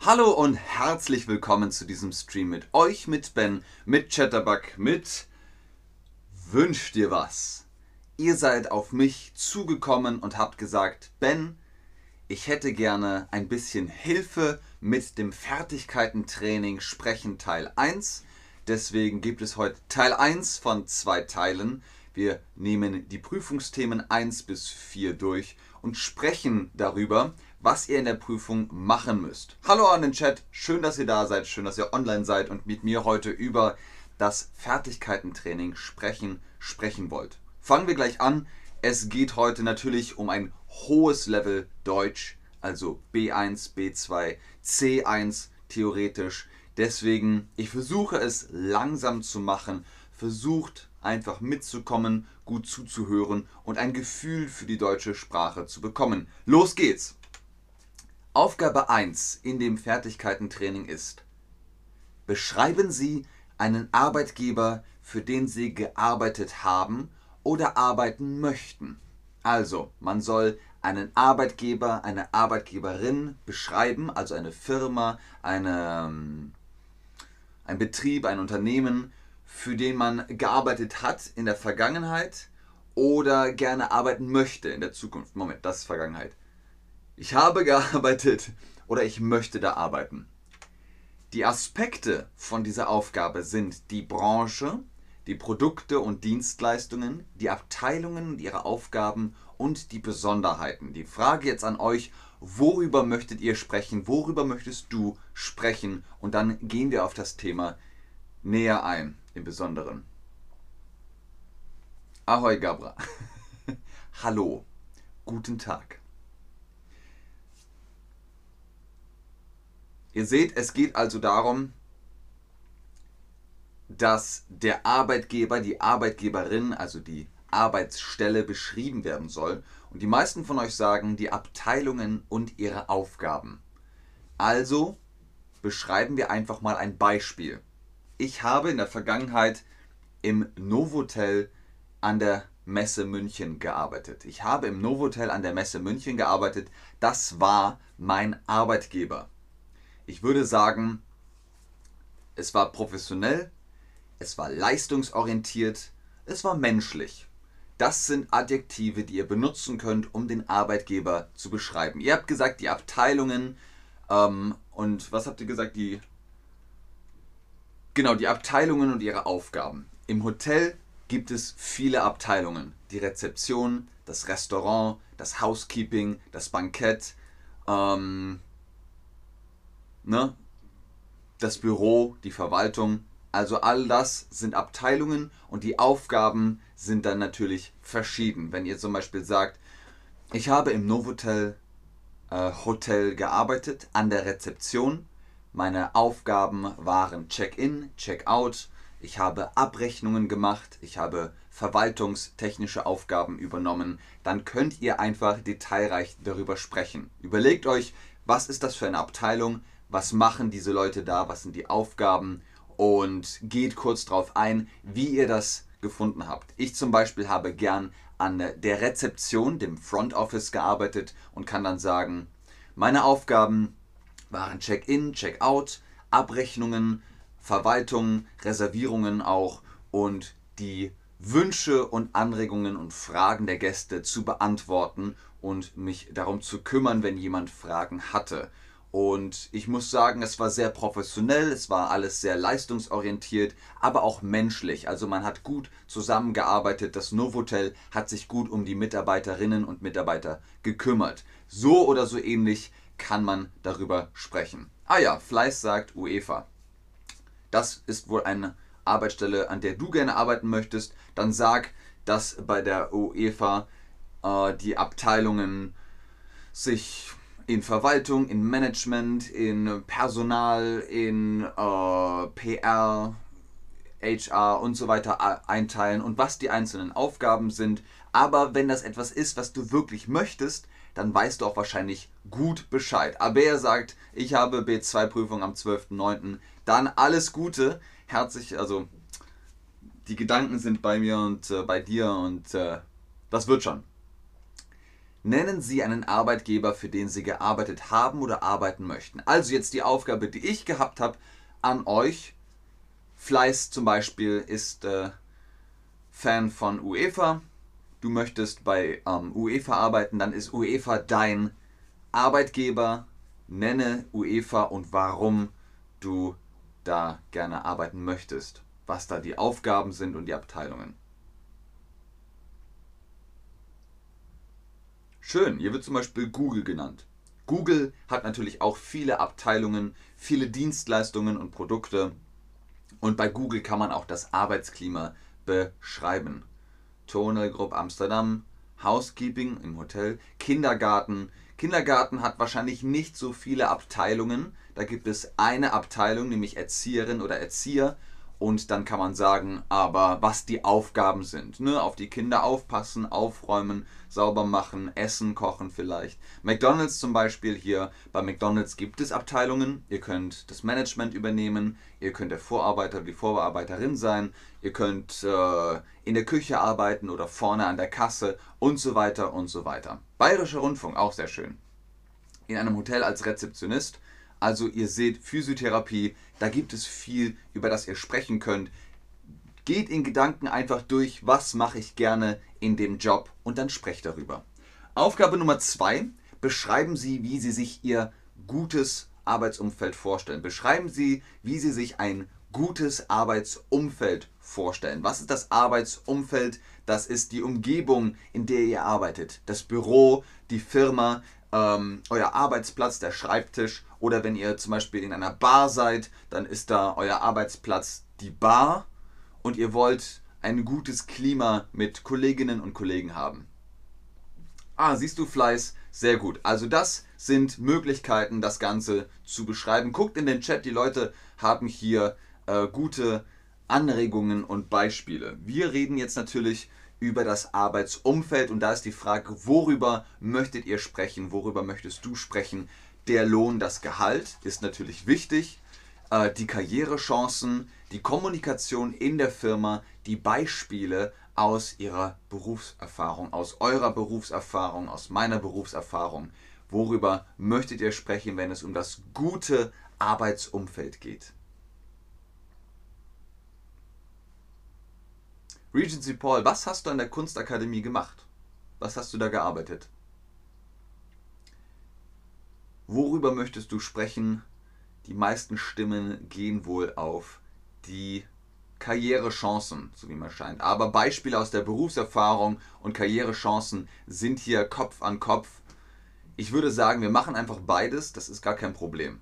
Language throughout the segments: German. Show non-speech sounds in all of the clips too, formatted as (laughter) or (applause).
Hallo und herzlich willkommen zu diesem Stream mit euch, mit Ben, mit Chatterbug, mit Wünsch dir was. Ihr seid auf mich zugekommen und habt gesagt, Ben, ich hätte gerne ein bisschen Hilfe mit dem Fertigkeitentraining Sprechen Teil 1. Deswegen gibt es heute Teil 1 von zwei Teilen. Wir nehmen die Prüfungsthemen 1 bis 4 durch und sprechen darüber, was ihr in der Prüfung machen müsst. Hallo an den Chat, schön, dass ihr da seid, schön, dass ihr online seid und mit mir heute über das Fertigkeitentraining sprechen, sprechen wollt. Fangen wir gleich an. Es geht heute natürlich um ein hohes Level Deutsch, also B1, B2, C1 theoretisch. Deswegen, ich versuche es langsam zu machen, versucht einfach mitzukommen, gut zuzuhören und ein Gefühl für die deutsche Sprache zu bekommen. Los geht's! Aufgabe 1 in dem Fertigkeitentraining ist, beschreiben Sie einen Arbeitgeber, für den Sie gearbeitet haben oder arbeiten möchten. Also, man soll einen Arbeitgeber, eine Arbeitgeberin beschreiben, also eine Firma, eine, ein Betrieb, ein Unternehmen, für den man gearbeitet hat in der Vergangenheit oder gerne arbeiten möchte in der Zukunft. Moment, das ist Vergangenheit. Ich habe gearbeitet oder ich möchte da arbeiten. Die Aspekte von dieser Aufgabe sind die Branche, die Produkte und Dienstleistungen, die Abteilungen und ihre Aufgaben und die Besonderheiten. Die Frage jetzt an euch, worüber möchtet ihr sprechen, worüber möchtest du sprechen und dann gehen wir auf das Thema näher ein im Besonderen. Ahoi Gabra. (laughs) Hallo. Guten Tag. Ihr seht, es geht also darum, dass der Arbeitgeber, die Arbeitgeberin, also die Arbeitsstelle beschrieben werden soll. Und die meisten von euch sagen die Abteilungen und ihre Aufgaben. Also beschreiben wir einfach mal ein Beispiel. Ich habe in der Vergangenheit im Novotel an der Messe München gearbeitet. Ich habe im Novotel an der Messe München gearbeitet. Das war mein Arbeitgeber ich würde sagen, es war professionell, es war leistungsorientiert, es war menschlich. Das sind Adjektive, die ihr benutzen könnt, um den Arbeitgeber zu beschreiben. Ihr habt gesagt, die Abteilungen ähm, und was habt ihr gesagt? Die genau die Abteilungen und ihre Aufgaben. Im Hotel gibt es viele Abteilungen: die Rezeption, das Restaurant, das Housekeeping, das Bankett. Ähm, ne? das Büro, die Verwaltung. Also all das sind Abteilungen und die Aufgaben sind dann natürlich verschieden. Wenn ihr zum Beispiel sagt, ich habe im Novotel äh, Hotel gearbeitet, an der Rezeption. Meine Aufgaben waren Check-in, Check-out. Ich habe Abrechnungen gemacht. Ich habe verwaltungstechnische Aufgaben übernommen. Dann könnt ihr einfach detailreich darüber sprechen. Überlegt euch, was ist das für eine Abteilung? Was machen diese Leute da, was sind die Aufgaben und geht kurz darauf ein, wie ihr das gefunden habt. Ich zum Beispiel habe gern an der Rezeption, dem Front Office gearbeitet und kann dann sagen, meine Aufgaben waren Check-in, Check-out, Abrechnungen, Verwaltung, Reservierungen auch und die Wünsche und Anregungen und Fragen der Gäste zu beantworten und mich darum zu kümmern, wenn jemand Fragen hatte. Und ich muss sagen, es war sehr professionell, es war alles sehr leistungsorientiert, aber auch menschlich. Also man hat gut zusammengearbeitet. Das Novotel hat sich gut um die Mitarbeiterinnen und Mitarbeiter gekümmert. So oder so ähnlich kann man darüber sprechen. Ah ja, Fleiß sagt UEFA. Das ist wohl eine Arbeitsstelle, an der du gerne arbeiten möchtest. Dann sag, dass bei der UEFA äh, die Abteilungen sich in Verwaltung, in Management, in Personal, in äh, PR, HR und so weiter einteilen und was die einzelnen Aufgaben sind. Aber wenn das etwas ist, was du wirklich möchtest, dann weißt du auch wahrscheinlich gut Bescheid. Aber er sagt, ich habe B2-Prüfung am 12.09. Dann alles Gute. Herzlich, also die Gedanken sind bei mir und äh, bei dir und äh, das wird schon. Nennen Sie einen Arbeitgeber, für den Sie gearbeitet haben oder arbeiten möchten. Also jetzt die Aufgabe, die ich gehabt habe an euch. Fleiß zum Beispiel ist äh, Fan von UEFA. Du möchtest bei ähm, UEFA arbeiten, dann ist UEFA dein Arbeitgeber. Nenne UEFA und warum du da gerne arbeiten möchtest. Was da die Aufgaben sind und die Abteilungen. Schön, hier wird zum Beispiel Google genannt. Google hat natürlich auch viele Abteilungen, viele Dienstleistungen und Produkte. Und bei Google kann man auch das Arbeitsklima beschreiben. Tonal Group Amsterdam, Housekeeping im Hotel, Kindergarten. Kindergarten hat wahrscheinlich nicht so viele Abteilungen. Da gibt es eine Abteilung, nämlich Erzieherin oder Erzieher und dann kann man sagen, aber was die Aufgaben sind. Ne? Auf die Kinder aufpassen, aufräumen, sauber machen, essen, kochen vielleicht. McDonald's zum Beispiel hier. Bei McDonald's gibt es Abteilungen. Ihr könnt das Management übernehmen. Ihr könnt der Vorarbeiter, die Vorarbeiterin sein. Ihr könnt äh, in der Küche arbeiten oder vorne an der Kasse und so weiter und so weiter. Bayerischer Rundfunk, auch sehr schön. In einem Hotel als Rezeptionist also ihr seht Physiotherapie, da gibt es viel, über das ihr sprechen könnt. Geht in Gedanken einfach durch, was mache ich gerne in dem Job und dann sprecht darüber. Aufgabe Nummer zwei, beschreiben Sie, wie Sie sich Ihr gutes Arbeitsumfeld vorstellen. Beschreiben Sie, wie Sie sich ein gutes Arbeitsumfeld vorstellen. Was ist das Arbeitsumfeld? Das ist die Umgebung, in der ihr arbeitet. Das Büro, die Firma, ähm, euer Arbeitsplatz, der Schreibtisch oder wenn ihr zum Beispiel in einer Bar seid, dann ist da euer Arbeitsplatz die Bar und ihr wollt ein gutes Klima mit Kolleginnen und Kollegen haben. Ah, siehst du Fleiß? Sehr gut. Also das sind Möglichkeiten, das Ganze zu beschreiben. Guckt in den Chat, die Leute haben hier äh, gute Anregungen und Beispiele. Wir reden jetzt natürlich über das Arbeitsumfeld. Und da ist die Frage, worüber möchtet ihr sprechen? Worüber möchtest du sprechen? Der Lohn, das Gehalt ist natürlich wichtig. Äh, die Karrierechancen, die Kommunikation in der Firma, die Beispiele aus ihrer Berufserfahrung, aus eurer Berufserfahrung, aus meiner Berufserfahrung. Worüber möchtet ihr sprechen, wenn es um das gute Arbeitsumfeld geht? Regency Paul, was hast du an der Kunstakademie gemacht? Was hast du da gearbeitet? Worüber möchtest du sprechen? Die meisten Stimmen gehen wohl auf die Karrierechancen, so wie man scheint. Aber Beispiele aus der Berufserfahrung und Karrierechancen sind hier Kopf an Kopf. Ich würde sagen, wir machen einfach beides, das ist gar kein Problem.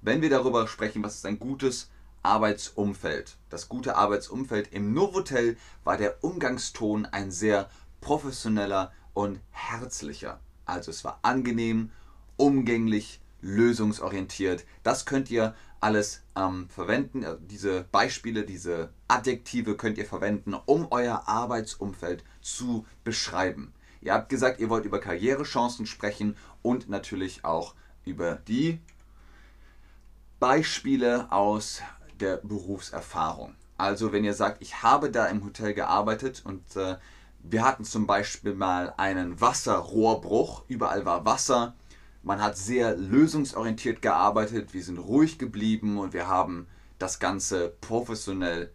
Wenn wir darüber sprechen, was ist ein gutes Arbeitsumfeld. Das gute Arbeitsumfeld im Novotel war der Umgangston ein sehr professioneller und herzlicher. Also es war angenehm, umgänglich, lösungsorientiert. Das könnt ihr alles ähm, verwenden. Also diese Beispiele, diese Adjektive könnt ihr verwenden, um euer Arbeitsumfeld zu beschreiben. Ihr habt gesagt, ihr wollt über Karrierechancen sprechen und natürlich auch über die Beispiele aus der Berufserfahrung. Also wenn ihr sagt, ich habe da im Hotel gearbeitet und äh, wir hatten zum Beispiel mal einen Wasserrohrbruch, überall war Wasser, man hat sehr lösungsorientiert gearbeitet, wir sind ruhig geblieben und wir haben das Ganze professionell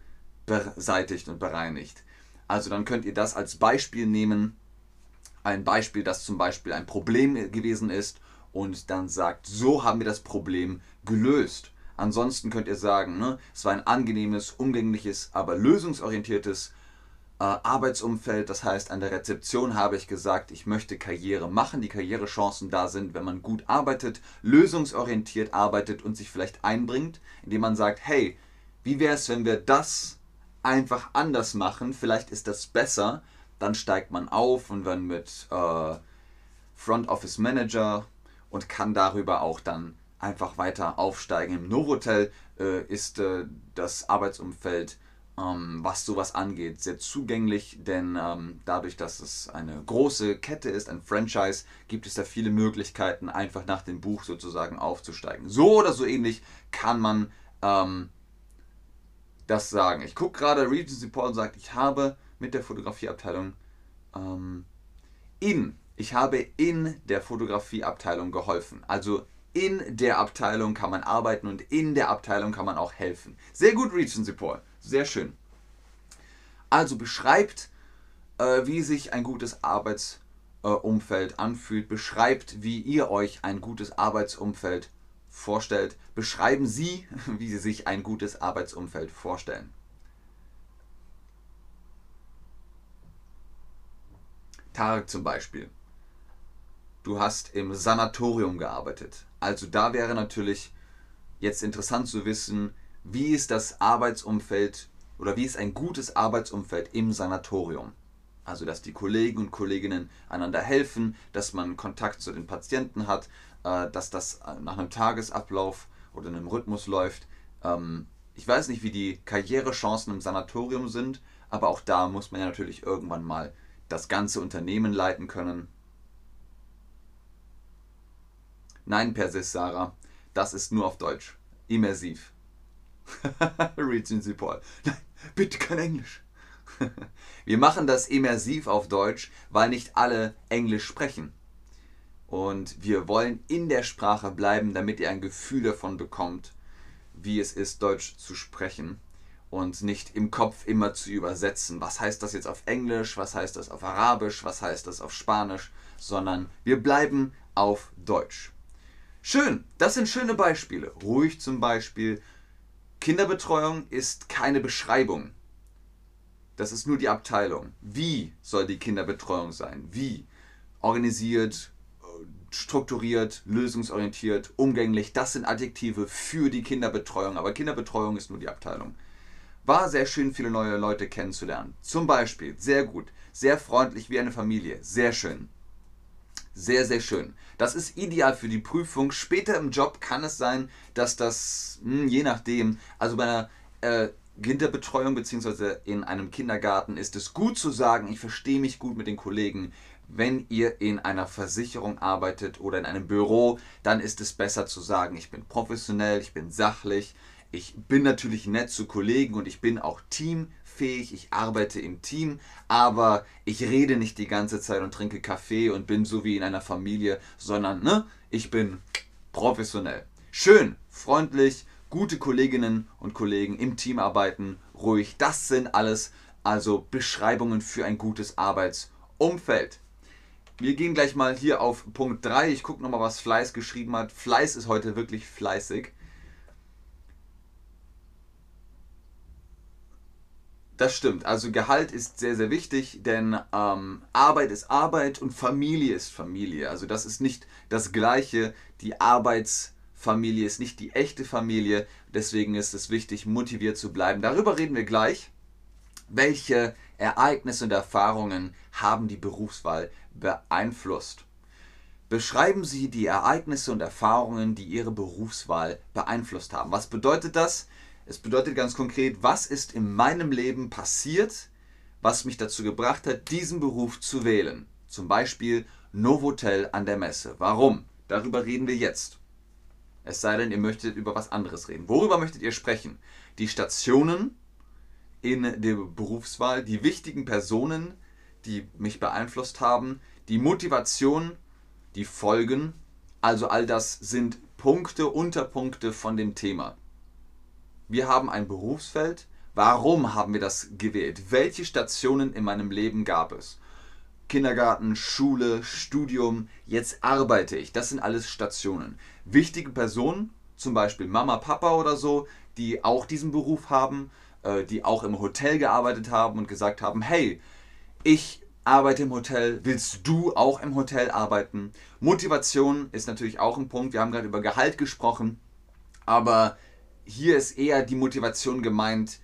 beseitigt und bereinigt. Also dann könnt ihr das als Beispiel nehmen, ein Beispiel, das zum Beispiel ein Problem gewesen ist und dann sagt, so haben wir das Problem gelöst. Ansonsten könnt ihr sagen, ne, es war ein angenehmes, umgängliches, aber lösungsorientiertes äh, Arbeitsumfeld. Das heißt, an der Rezeption habe ich gesagt, ich möchte Karriere machen. Die Karrierechancen da sind, wenn man gut arbeitet, lösungsorientiert arbeitet und sich vielleicht einbringt, indem man sagt, hey, wie wäre es, wenn wir das einfach anders machen? Vielleicht ist das besser. Dann steigt man auf und dann mit äh, Front Office Manager und kann darüber auch dann einfach weiter aufsteigen. Im Novotel äh, ist äh, das Arbeitsumfeld, ähm, was sowas angeht, sehr zugänglich, denn ähm, dadurch, dass es eine große Kette ist, ein Franchise, gibt es da viele Möglichkeiten, einfach nach dem Buch sozusagen aufzusteigen. So oder so ähnlich kann man ähm, das sagen. Ich gucke gerade, Regency Paul sagt, ich habe mit der Fotografieabteilung ähm, in Ich habe in der Fotografieabteilung geholfen. Also in der Abteilung kann man arbeiten und in der Abteilung kann man auch helfen. Sehr gut, Regency Paul. Sehr schön. Also beschreibt, äh, wie sich ein gutes Arbeitsumfeld äh, anfühlt. Beschreibt, wie ihr euch ein gutes Arbeitsumfeld vorstellt. Beschreiben Sie, (laughs) wie Sie sich ein gutes Arbeitsumfeld vorstellen. Tarek zum Beispiel. Du hast im Sanatorium gearbeitet. Also da wäre natürlich jetzt interessant zu wissen, wie ist das Arbeitsumfeld oder wie ist ein gutes Arbeitsumfeld im Sanatorium. Also dass die Kollegen und Kolleginnen einander helfen, dass man Kontakt zu den Patienten hat, äh, dass das nach einem Tagesablauf oder einem Rhythmus läuft. Ähm, ich weiß nicht, wie die Karrierechancen im Sanatorium sind, aber auch da muss man ja natürlich irgendwann mal das ganze Unternehmen leiten können. Nein, Persis Sarah, das ist nur auf Deutsch. Immersiv. (laughs) Regency Paul. Nein, bitte kein Englisch. (laughs) Wir machen das immersiv auf Deutsch, weil nicht alle Englisch sprechen. Und wir wollen in der Sprache bleiben, damit ihr ein Gefühl davon bekommt, wie es ist, Deutsch zu sprechen und nicht im Kopf immer zu übersetzen. Was heißt das jetzt auf Englisch? Was heißt das auf Arabisch? Was heißt das auf Spanisch? Sondern wir bleiben auf Deutsch. Schön, das sind schöne Beispiele. Ruhig zum Beispiel. Kinderbetreuung ist keine Beschreibung. Das ist nur die Abteilung. Wie soll die Kinderbetreuung sein? Wie? Organisiert, strukturiert, lösungsorientiert, umgänglich. Das sind Adjektive für die Kinderbetreuung. Aber Kinderbetreuung ist nur die Abteilung. War sehr schön, viele neue Leute kennenzulernen. Zum Beispiel, sehr gut, sehr freundlich wie eine Familie, sehr schön. Sehr, sehr schön. Das ist ideal für die Prüfung. Später im Job kann es sein, dass das, hm, je nachdem, also bei einer äh, Kinderbetreuung bzw. in einem Kindergarten ist es gut zu sagen, ich verstehe mich gut mit den Kollegen. Wenn ihr in einer Versicherung arbeitet oder in einem Büro, dann ist es besser zu sagen, ich bin professionell, ich bin sachlich, ich bin natürlich nett zu Kollegen und ich bin auch teamfähig, ich arbeite im Team, aber ich rede nicht die ganze Zeit und trinke Kaffee und bin so wie in einer Familie, sondern ne, ich bin professionell. Schön, freundlich, gute Kolleginnen und Kollegen im Team arbeiten, ruhig. Das sind alles also Beschreibungen für ein gutes Arbeitsumfeld. Wir gehen gleich mal hier auf Punkt 3. Ich gucke nochmal, was Fleiß geschrieben hat. Fleiß ist heute wirklich fleißig. Das stimmt. Also Gehalt ist sehr, sehr wichtig, denn ähm, Arbeit ist Arbeit und Familie ist Familie. Also das ist nicht das Gleiche. Die Arbeitsfamilie ist nicht die echte Familie. Deswegen ist es wichtig, motiviert zu bleiben. Darüber reden wir gleich. Welche Ereignisse und Erfahrungen haben die Berufswahl beeinflusst? Beschreiben Sie die Ereignisse und Erfahrungen, die Ihre Berufswahl beeinflusst haben. Was bedeutet das? Es bedeutet ganz konkret, was ist in meinem Leben passiert, was mich dazu gebracht hat, diesen Beruf zu wählen. Zum Beispiel Novotel an der Messe. Warum? Darüber reden wir jetzt. Es sei denn, ihr möchtet über was anderes reden. Worüber möchtet ihr sprechen? Die Stationen in der Berufswahl, die wichtigen Personen, die mich beeinflusst haben, die Motivation, die Folgen. Also all das sind Punkte, Unterpunkte von dem Thema wir haben ein Berufsfeld. Warum haben wir das gewählt? Welche Stationen in meinem Leben gab es? Kindergarten, Schule, Studium, jetzt arbeite ich. Das sind alles Stationen. Wichtige Personen, zum Beispiel Mama, Papa oder so, die auch diesen Beruf haben, äh, die auch im Hotel gearbeitet haben und gesagt haben, hey, ich arbeite im Hotel, willst du auch im Hotel arbeiten? Motivation ist natürlich auch ein Punkt. Wir haben gerade über Gehalt gesprochen, aber hier ist eher die Motivation gemeint,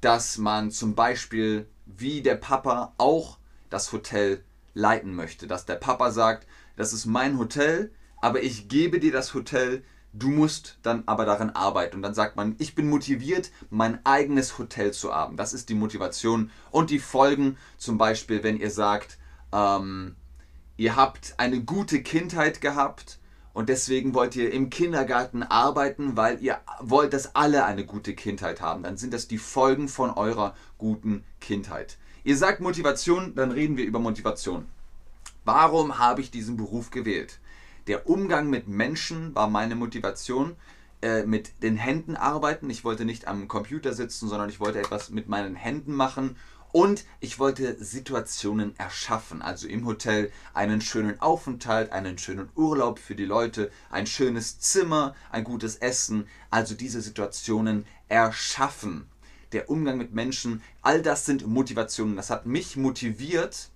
dass man zum Beispiel wie der Papa auch das Hotel leiten möchte. Dass der Papa sagt, das ist mein Hotel, aber ich gebe dir das Hotel, du musst dann aber daran arbeiten. Und dann sagt man, ich bin motiviert, mein eigenes Hotel zu haben. Das ist die Motivation. Und die Folgen, zum Beispiel, wenn ihr sagt, ähm, ihr habt eine gute Kindheit gehabt und deswegen wollt ihr im Kindergarten arbeiten, weil ihr wollt, dass alle eine gute Kindheit haben. Dann sind das die Folgen von eurer guten Kindheit. Ihr sagt Motivation, dann reden wir über Motivation. Warum habe ich diesen Beruf gewählt? Der Umgang mit Menschen war meine Motivation. Äh, mit den Händen arbeiten. Ich wollte nicht am Computer sitzen, sondern ich wollte etwas mit meinen Händen machen. Und ich wollte Situationen erschaffen, also im Hotel einen schönen Aufenthalt, einen schönen Urlaub für die Leute, ein schönes Zimmer, ein gutes Essen, also diese Situationen erschaffen. Der Umgang mit Menschen, all das sind Motivationen. Das hat mich motiviert,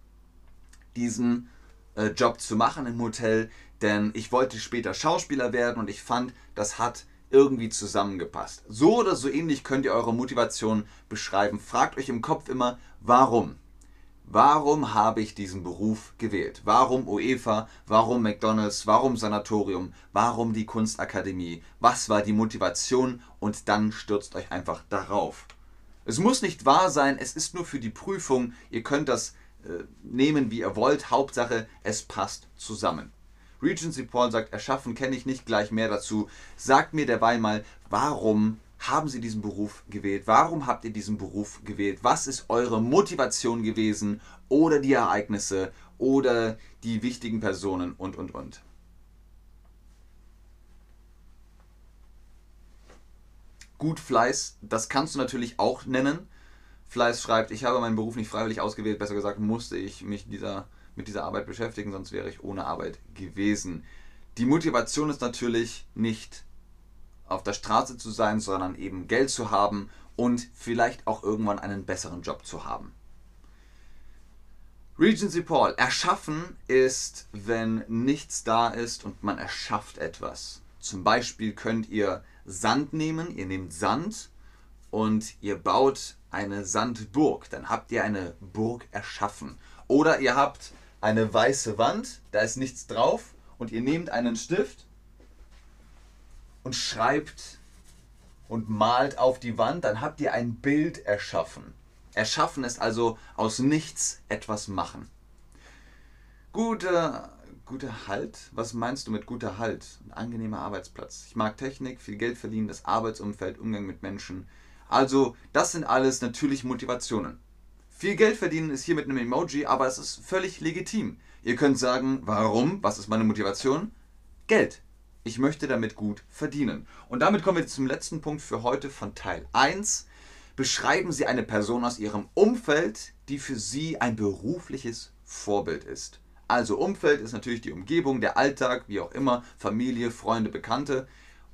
diesen äh, Job zu machen im Hotel, denn ich wollte später Schauspieler werden und ich fand, das hat irgendwie zusammengepasst. So oder so ähnlich könnt ihr eure Motivation beschreiben. Fragt euch im Kopf immer, warum? Warum habe ich diesen Beruf gewählt? Warum UEFA? Warum McDonald's? Warum Sanatorium? Warum die Kunstakademie? Was war die Motivation? Und dann stürzt euch einfach darauf. Es muss nicht wahr sein, es ist nur für die Prüfung. Ihr könnt das äh, nehmen, wie ihr wollt. Hauptsache, es passt zusammen. Regency Paul sagt, erschaffen kenne ich nicht, gleich mehr dazu. Sagt mir derweil mal, warum haben Sie diesen Beruf gewählt? Warum habt ihr diesen Beruf gewählt? Was ist eure Motivation gewesen oder die Ereignisse oder die wichtigen Personen und, und, und? Gut Fleiß, das kannst du natürlich auch nennen. Fleiß schreibt, ich habe meinen Beruf nicht freiwillig ausgewählt, besser gesagt musste ich mich dieser mit dieser Arbeit beschäftigen, sonst wäre ich ohne Arbeit gewesen. Die Motivation ist natürlich nicht auf der Straße zu sein, sondern eben Geld zu haben und vielleicht auch irgendwann einen besseren Job zu haben. Regency Paul. Erschaffen ist, wenn nichts da ist und man erschafft etwas. Zum Beispiel könnt ihr Sand nehmen, ihr nehmt Sand und ihr baut eine Sandburg. Dann habt ihr eine Burg erschaffen. Oder ihr habt eine weiße Wand, da ist nichts drauf und ihr nehmt einen Stift und schreibt und malt auf die Wand, dann habt ihr ein Bild erschaffen. Erschaffen ist also aus nichts etwas machen. Guter, guter Halt? Was meinst du mit guter Halt? Ein angenehmer Arbeitsplatz. Ich mag Technik, viel Geld verdienen, das Arbeitsumfeld, Umgang mit Menschen. Also, das sind alles natürlich Motivationen. Viel Geld verdienen ist hier mit einem Emoji, aber es ist völlig legitim. Ihr könnt sagen, warum? Was ist meine Motivation? Geld. Ich möchte damit gut verdienen. Und damit kommen wir zum letzten Punkt für heute von Teil 1. Beschreiben Sie eine Person aus Ihrem Umfeld, die für Sie ein berufliches Vorbild ist. Also Umfeld ist natürlich die Umgebung, der Alltag, wie auch immer, Familie, Freunde, Bekannte.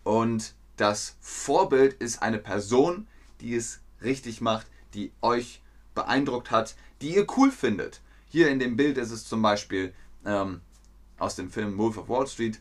Und das Vorbild ist eine Person, die es richtig macht, die euch beeindruckt hat, die ihr cool findet. Hier in dem Bild ist es zum Beispiel ähm, aus dem Film Wolf of Wall Street.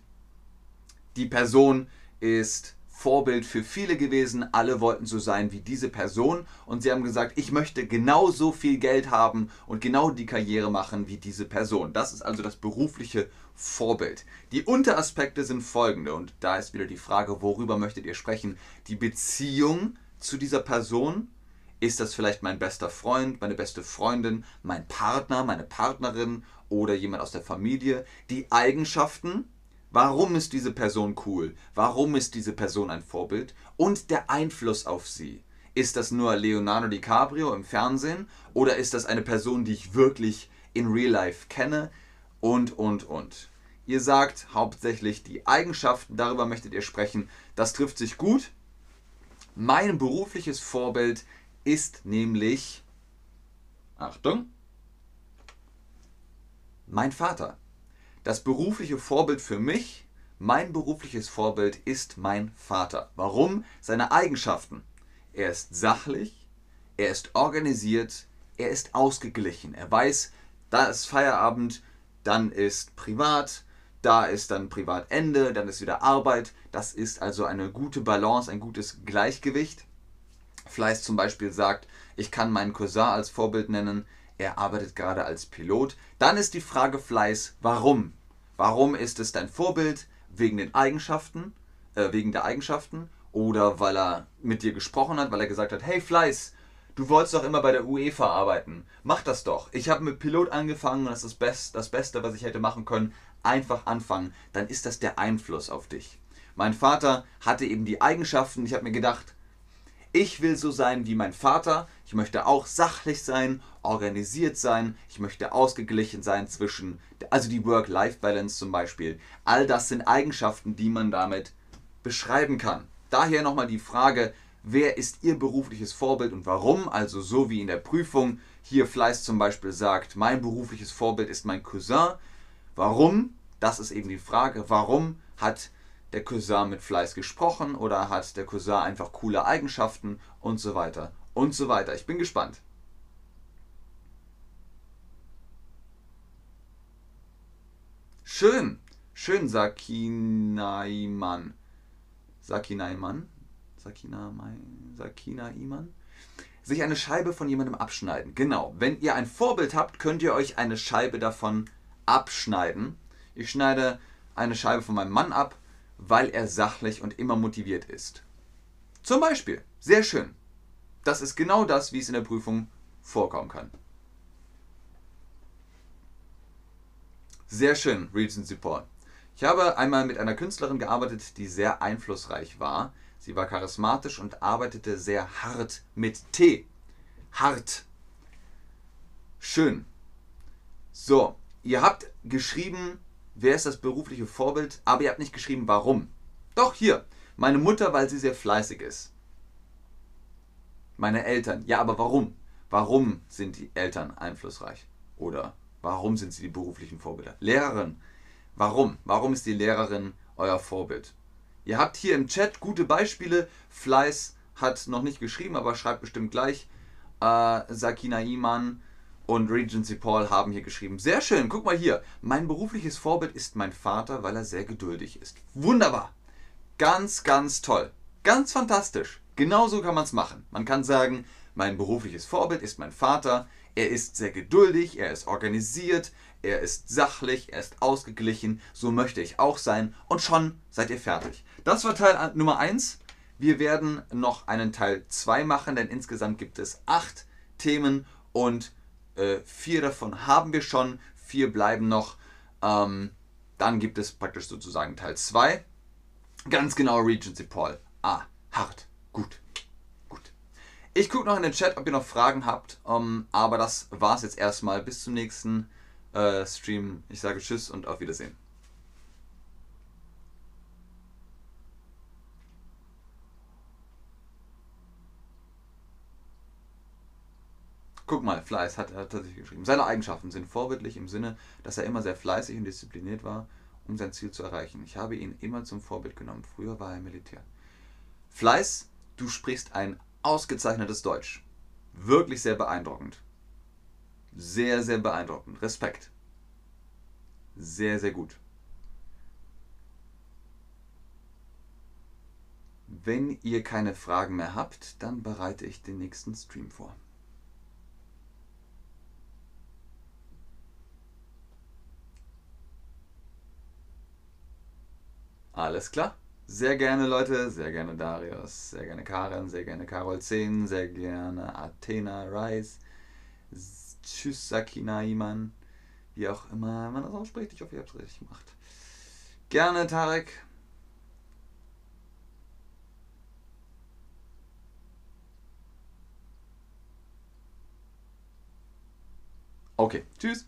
Die Person ist Vorbild für viele gewesen. Alle wollten so sein wie diese Person und sie haben gesagt, ich möchte genauso viel Geld haben und genau die Karriere machen wie diese Person. Das ist also das berufliche Vorbild. Die Unteraspekte sind folgende und da ist wieder die Frage, worüber möchtet ihr sprechen? Die Beziehung zu dieser Person, ist das vielleicht mein bester Freund, meine beste Freundin, mein Partner, meine Partnerin oder jemand aus der Familie? Die Eigenschaften, warum ist diese Person cool? Warum ist diese Person ein Vorbild? Und der Einfluss auf sie. Ist das nur Leonardo DiCaprio im Fernsehen oder ist das eine Person, die ich wirklich in Real Life kenne? Und, und, und. Ihr sagt hauptsächlich die Eigenschaften, darüber möchtet ihr sprechen. Das trifft sich gut. Mein berufliches Vorbild ist nämlich, Achtung, mein Vater. Das berufliche Vorbild für mich, mein berufliches Vorbild ist mein Vater. Warum? Seine Eigenschaften. Er ist sachlich, er ist organisiert, er ist ausgeglichen. Er weiß, da ist Feierabend, dann ist privat, da ist dann Privatende, dann ist wieder Arbeit. Das ist also eine gute Balance, ein gutes Gleichgewicht. Fleiß zum Beispiel sagt, ich kann meinen Cousin als Vorbild nennen, er arbeitet gerade als Pilot, dann ist die Frage Fleiß, warum? Warum ist es dein Vorbild? Wegen den Eigenschaften, äh, wegen der Eigenschaften oder weil er mit dir gesprochen hat, weil er gesagt hat, hey Fleiß, du wolltest doch immer bei der UEFA arbeiten, mach das doch. Ich habe mit Pilot angefangen und das ist das, Best, das Beste, was ich hätte machen können. Einfach anfangen, dann ist das der Einfluss auf dich. Mein Vater hatte eben die Eigenschaften, ich habe mir gedacht, Ich will so sein wie mein Vater. Ich möchte auch sachlich sein, organisiert sein. Ich möchte ausgeglichen sein zwischen, also die Work-Life-Balance zum Beispiel. All das sind Eigenschaften, die man damit beschreiben kann. Daher nochmal die Frage, wer ist Ihr berufliches Vorbild und warum? Also so wie in der Prüfung hier Fleiß zum Beispiel sagt, mein berufliches Vorbild ist mein Cousin. Warum? Das ist eben die Frage. Warum hat der Cousin mit Fleiß gesprochen oder hat der Cousin einfach coole Eigenschaften und so weiter und so weiter. Ich bin gespannt. Schön, schön, Sakinaiman. Sakinaiman? Sakina, Sakina? Sich eine Scheibe von jemandem abschneiden. Genau, wenn ihr ein Vorbild habt, könnt ihr euch eine Scheibe davon abschneiden. Ich schneide eine Scheibe von meinem Mann ab, weil er sachlich und immer motiviert ist. Zum Beispiel, sehr schön. Das ist genau das, wie es in der Prüfung vorkommen kann. Sehr schön, Regency Paul. Ich habe einmal mit einer Künstlerin gearbeitet, die sehr einflussreich war. Sie war charismatisch und arbeitete sehr hart mit T. Hart. Schön. So, ihr habt geschrieben, wer ist das berufliche Vorbild, aber ihr habt nicht geschrieben, warum. Doch hier, meine Mutter, weil sie sehr fleißig ist. Meine Eltern, ja, aber warum? Warum sind die Eltern einflussreich? Oder warum sind sie die beruflichen Vorbilder? Lehrerin, warum? Warum ist die Lehrerin euer Vorbild? Ihr habt hier im Chat gute Beispiele. Fleiß hat noch nicht geschrieben, aber schreibt bestimmt gleich. Äh, Sakina Iman, und Regency Paul haben hier geschrieben, sehr schön, guck mal hier, mein berufliches Vorbild ist mein Vater, weil er sehr geduldig ist. Wunderbar. Ganz, ganz toll. Ganz fantastisch. Genauso kann man es machen. Man kann sagen, mein berufliches Vorbild ist mein Vater. Er ist sehr geduldig, er ist organisiert, er ist sachlich, er ist ausgeglichen. So möchte ich auch sein. Und schon seid ihr fertig. Das war Teil Nummer 1. Wir werden noch einen Teil 2 machen, denn insgesamt gibt es acht Themen und äh, vier davon haben wir schon, vier bleiben noch. Ähm, dann gibt es praktisch sozusagen Teil 2. Ganz genau Regency Paul. Ah, hart. Gut. Gut. Ich gucke noch in den Chat, ob ihr noch Fragen habt. Ähm, aber das war es jetzt erstmal. Bis zum nächsten äh, Stream. Ich sage Tschüss und auf Wiedersehen. Guck mal, Fleiß hat er tatsächlich geschrieben. Seine Eigenschaften sind vorbildlich im Sinne, dass er immer sehr fleißig und diszipliniert war, um sein Ziel zu erreichen. Ich habe ihn immer zum Vorbild genommen. Früher war er Militär. Fleiß, du sprichst ein ausgezeichnetes Deutsch. Wirklich sehr beeindruckend. Sehr, sehr beeindruckend. Respekt. Sehr, sehr gut. Wenn ihr keine Fragen mehr habt, dann bereite ich den nächsten Stream vor. Alles klar. Sehr gerne, Leute. Sehr gerne Darius. Sehr gerne Karen. Sehr gerne Carol 10. Sehr gerne Athena Rice. Tschüss, Sakina Iman. Wie auch immer man das ausspricht. Ich hoffe, ihr habt es richtig gemacht. Gerne, Tarek. Okay, tschüss.